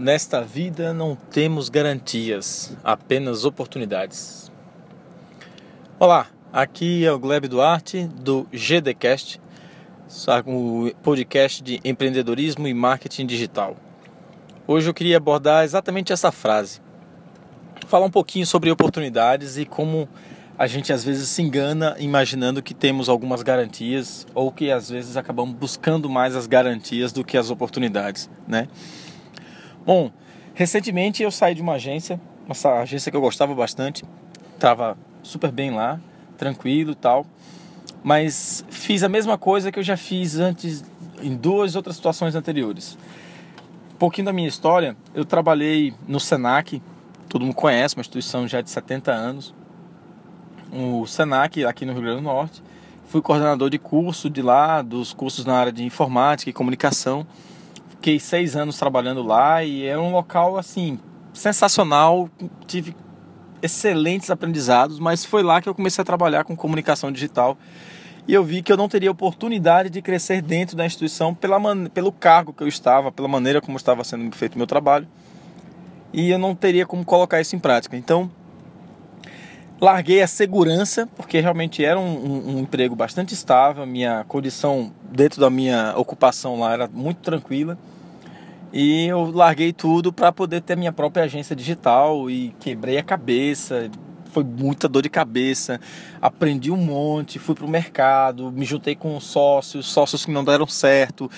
Nesta vida não temos garantias, apenas oportunidades. Olá, aqui é o Gleb Duarte do GDcast, o podcast de empreendedorismo e marketing digital. Hoje eu queria abordar exatamente essa frase. Falar um pouquinho sobre oportunidades e como a gente às vezes se engana imaginando que temos algumas garantias ou que às vezes acabamos buscando mais as garantias do que as oportunidades, né? Bom, recentemente eu saí de uma agência, uma agência que eu gostava bastante, estava super bem lá, tranquilo e tal, mas fiz a mesma coisa que eu já fiz antes em duas outras situações anteriores. Um pouquinho da minha história, eu trabalhei no Senac, todo mundo conhece, uma instituição já de 70 anos, o Senac aqui no Rio Grande do Norte. Fui coordenador de curso de lá, dos cursos na área de informática e comunicação Fiquei seis anos trabalhando lá e era um local assim sensacional. Tive excelentes aprendizados, mas foi lá que eu comecei a trabalhar com comunicação digital e eu vi que eu não teria oportunidade de crescer dentro da instituição pela pelo cargo que eu estava, pela maneira como estava sendo feito o meu trabalho e eu não teria como colocar isso em prática. Então larguei a segurança, porque realmente era um, um, um, emprego bastante estável, minha condição dentro da minha ocupação lá era muito tranquila. E eu larguei tudo para poder ter minha própria agência digital e quebrei a cabeça. Foi muita dor de cabeça. Aprendi um monte, fui pro mercado, me juntei com sócios, sócios que não deram certo.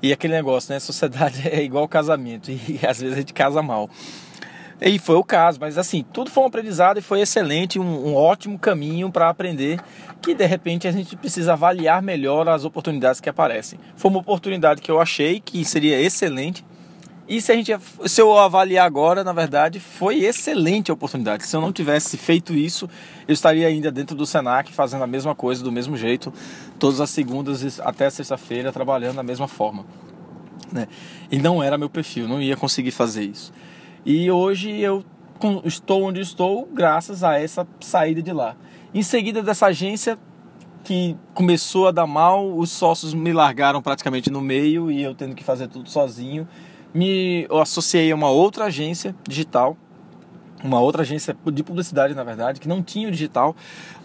E aquele negócio, né? Sociedade é igual casamento e às vezes a gente casa mal. E foi o caso, mas assim, tudo foi um aprendizado e foi excelente, um, um ótimo caminho para aprender que de repente a gente precisa avaliar melhor as oportunidades que aparecem. Foi uma oportunidade que eu achei que seria excelente. E se a gente se eu avaliar agora, na verdade, foi excelente a oportunidade. Se eu não tivesse feito isso, eu estaria ainda dentro do Senac fazendo a mesma coisa do mesmo jeito, todas as segundas até sexta-feira trabalhando da mesma forma. Né? E não era meu perfil, não ia conseguir fazer isso. E hoje eu estou onde estou graças a essa saída de lá. Em seguida dessa agência que começou a dar mal, os sócios me largaram praticamente no meio e eu tendo que fazer tudo sozinho. Me associei a uma outra agência digital, uma outra agência de publicidade, na verdade, que não tinha o digital,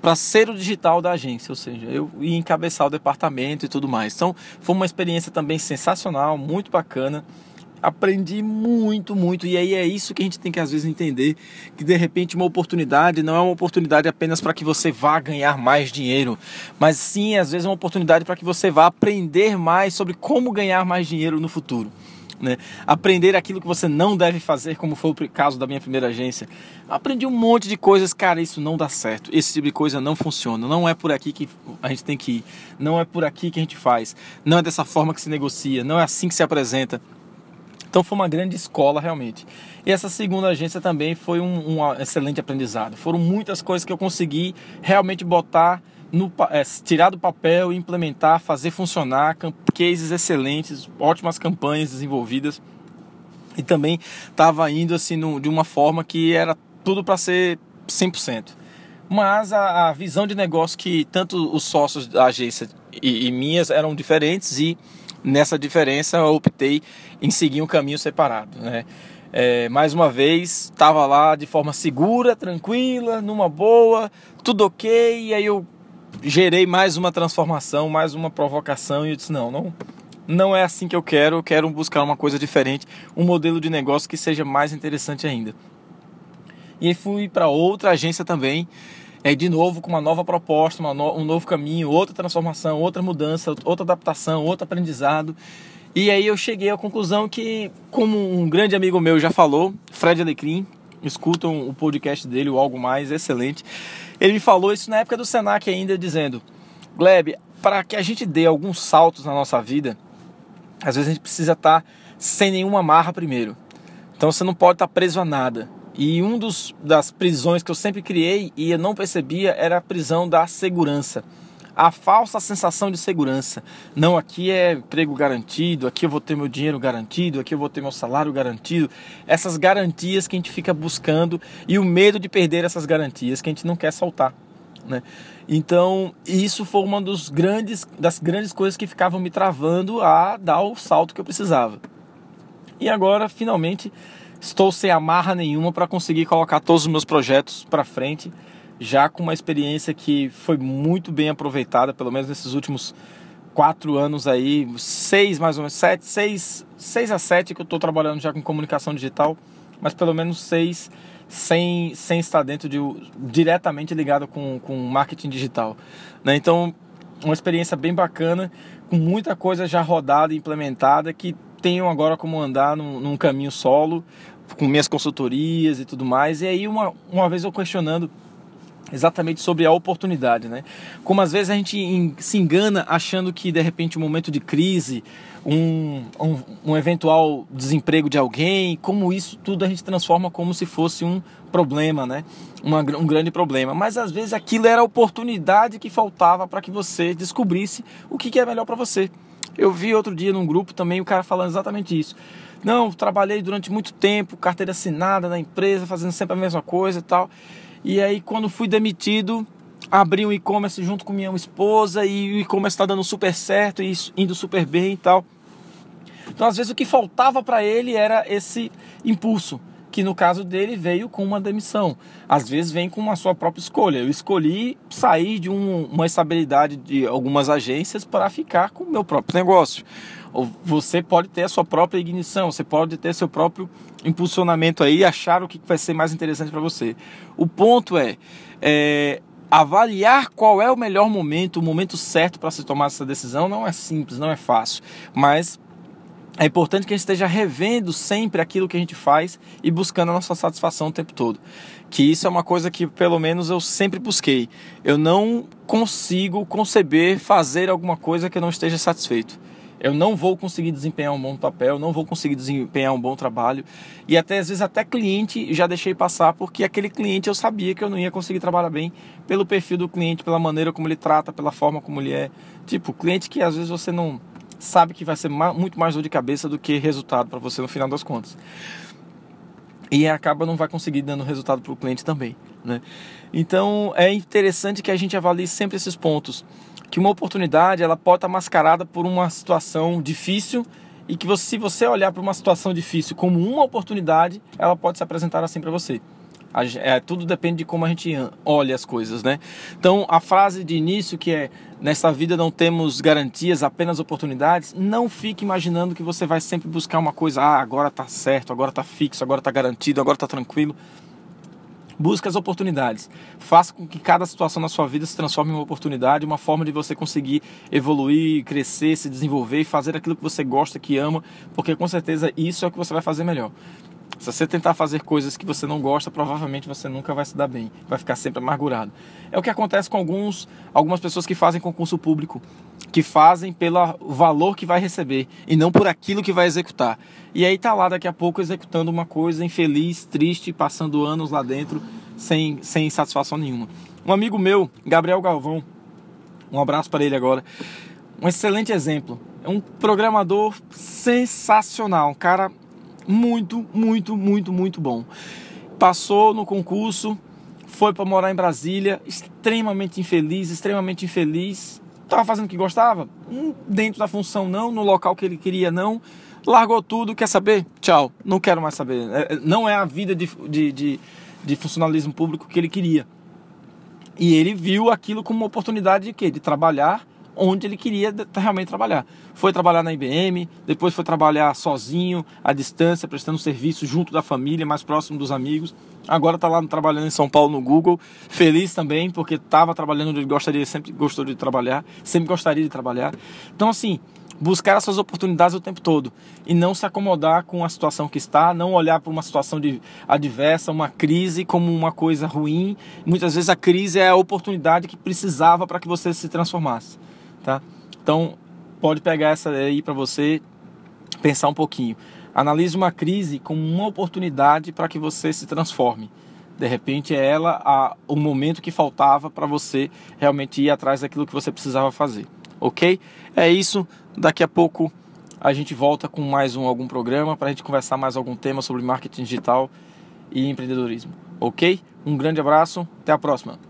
para ser o digital da agência, ou seja, eu ia encabeçar o departamento e tudo mais. Então, foi uma experiência também sensacional, muito bacana aprendi muito, muito. E aí é isso que a gente tem que às vezes entender: que de repente uma oportunidade não é uma oportunidade apenas para que você vá ganhar mais dinheiro, mas sim, às vezes, é uma oportunidade para que você vá aprender mais sobre como ganhar mais dinheiro no futuro. Né? Aprender aquilo que você não deve fazer, como foi o caso da minha primeira agência. Aprendi um monte de coisas, cara, isso não dá certo. Esse tipo de coisa não funciona. Não é por aqui que a gente tem que ir. Não é por aqui que a gente faz. Não é dessa forma que se negocia. Não é assim que se apresenta. Então foi uma grande escola realmente. E essa segunda agência também foi um, um excelente aprendizado. Foram muitas coisas que eu consegui realmente botar no, é, tirar do papel, implementar, fazer funcionar, cases excelentes, ótimas campanhas desenvolvidas. E também estava indo assim no, de uma forma que era tudo para ser 100%. Mas a, a, visão de negócio que tanto os sócios da agência e, e minhas eram diferentes e nessa diferença eu optei em seguir um caminho separado, né? É, mais uma vez, estava lá de forma segura, tranquila, numa boa, tudo ok, e aí eu gerei mais uma transformação, mais uma provocação, e eu disse, não, não, não é assim que eu quero, eu quero buscar uma coisa diferente, um modelo de negócio que seja mais interessante ainda. E fui para outra agência também, é, de novo com uma nova proposta, uma no, um novo caminho, outra transformação, outra mudança, outra adaptação, outro aprendizado. E aí eu cheguei à conclusão que, como um grande amigo meu já falou, Fred Alecrim, escutam o podcast dele, o Algo Mais, excelente. Ele me falou isso na época do Senac ainda, dizendo: Gleb, para que a gente dê alguns saltos na nossa vida, às vezes a gente precisa estar tá sem nenhuma marra primeiro. Então você não pode estar tá preso a nada. E um dos das prisões que eu sempre criei e eu não percebia era a prisão da segurança. A falsa sensação de segurança. Não, aqui é emprego garantido, aqui eu vou ter meu dinheiro garantido, aqui eu vou ter meu salário garantido. Essas garantias que a gente fica buscando e o medo de perder essas garantias que a gente não quer soltar. Né? Então, isso foi uma dos grandes, das grandes coisas que ficavam me travando a dar o salto que eu precisava. e agora finalmente estou sem amarra nenhuma para conseguir colocar todos os meus projetos para frente, já com uma experiência que foi muito bem aproveitada, pelo menos nesses últimos quatro anos aí, seis mais ou menos, sete, seis, seis a sete que eu estou trabalhando já com comunicação digital, mas pelo menos seis sem, sem estar dentro de diretamente ligado com, com marketing digital. Né? Então, uma experiência bem bacana, com muita coisa já rodada e implementada que tenho agora como andar num, num caminho solo, com minhas consultorias e tudo mais. E aí, uma, uma vez eu questionando exatamente sobre a oportunidade, né? Como às vezes a gente se engana achando que de repente um momento de crise, um, um, um, eventual desemprego de alguém, como isso tudo a gente transforma como se fosse um problema, né? Uma, um grande problema. Mas às vezes aquilo era a oportunidade que faltava para que você descobrisse o que, que é melhor para você. Eu vi outro dia num grupo também o cara falando exatamente isso. Não, trabalhei durante muito tempo, carteira assinada na empresa, fazendo sempre a mesma coisa e tal. E aí, quando fui demitido, abri um e-commerce junto com minha esposa e o e-commerce está dando super certo e indo super bem e tal. Então, às vezes, o que faltava para ele era esse impulso, que no caso dele veio com uma demissão. Às vezes, vem com uma sua própria escolha. Eu escolhi sair de um, uma estabilidade de algumas agências para ficar com o meu próprio negócio. Você pode ter a sua própria ignição, você pode ter seu próprio impulsionamento aí, achar o que vai ser mais interessante para você. O ponto é, é avaliar qual é o melhor momento, o momento certo para se tomar essa decisão não é simples, não é fácil, mas é importante que a gente esteja revendo sempre aquilo que a gente faz e buscando a nossa satisfação o tempo todo. Que isso é uma coisa que, pelo menos, eu sempre busquei. Eu não consigo conceber fazer alguma coisa que eu não esteja satisfeito eu não vou conseguir desempenhar um bom papel, não vou conseguir desempenhar um bom trabalho. E até às vezes até cliente já deixei passar porque aquele cliente eu sabia que eu não ia conseguir trabalhar bem pelo perfil do cliente, pela maneira como ele trata, pela forma como ele é. Tipo, cliente que às vezes você não sabe que vai ser muito mais dor de cabeça do que resultado para você no final das contas. E acaba não vai conseguir dando resultado para o cliente também, né? Então é interessante que a gente avalie sempre esses pontos que uma oportunidade ela pode estar mascarada por uma situação difícil e que você, se você olhar para uma situação difícil como uma oportunidade, ela pode se apresentar assim para você. É, tudo depende de como a gente olha as coisas, né? Então, a frase de início que é nessa vida não temos garantias, apenas oportunidades, não fique imaginando que você vai sempre buscar uma coisa, ah, agora tá certo, agora tá fixo, agora tá garantido, agora tá tranquilo. Busque as oportunidades. Faça com que cada situação na sua vida se transforme em uma oportunidade, uma forma de você conseguir evoluir, crescer, se desenvolver e fazer aquilo que você gosta, que ama, porque com certeza isso é o que você vai fazer melhor. Se você tentar fazer coisas que você não gosta, provavelmente você nunca vai se dar bem, vai ficar sempre amargurado. É o que acontece com alguns, algumas pessoas que fazem concurso público que fazem pelo valor que vai receber e não por aquilo que vai executar. E aí tá lá daqui a pouco executando uma coisa infeliz, triste, passando anos lá dentro sem, sem satisfação nenhuma. Um amigo meu, Gabriel Galvão, um abraço para ele agora. Um excelente exemplo. É um programador sensacional, um cara muito, muito, muito, muito bom. Passou no concurso, foi para morar em Brasília, extremamente infeliz, extremamente infeliz, Estava fazendo o que gostava? Hum, dentro da função não, no local que ele queria não. Largou tudo, quer saber? Tchau, não quero mais saber. É, é, não é a vida de, de, de, de funcionalismo público que ele queria. E ele viu aquilo como uma oportunidade de quê? De trabalhar onde ele queria realmente trabalhar. Foi trabalhar na IBM, depois foi trabalhar sozinho, à distância, prestando serviço junto da família, mais próximo dos amigos. Agora está lá trabalhando em São Paulo no Google, feliz também, porque estava trabalhando onde ele gostaria, sempre gostou de trabalhar, sempre gostaria de trabalhar. Então, assim, buscar essas oportunidades o tempo todo e não se acomodar com a situação que está, não olhar para uma situação de adversa, uma crise como uma coisa ruim. Muitas vezes a crise é a oportunidade que precisava para que você se transformasse tá? Então, pode pegar essa aí para você pensar um pouquinho. Analise uma crise como uma oportunidade para que você se transforme. De repente é ela a, o momento que faltava para você realmente ir atrás daquilo que você precisava fazer. Ok? É isso. Daqui a pouco a gente volta com mais um algum programa para a gente conversar mais algum tema sobre marketing digital e empreendedorismo. Ok? Um grande abraço. Até a próxima.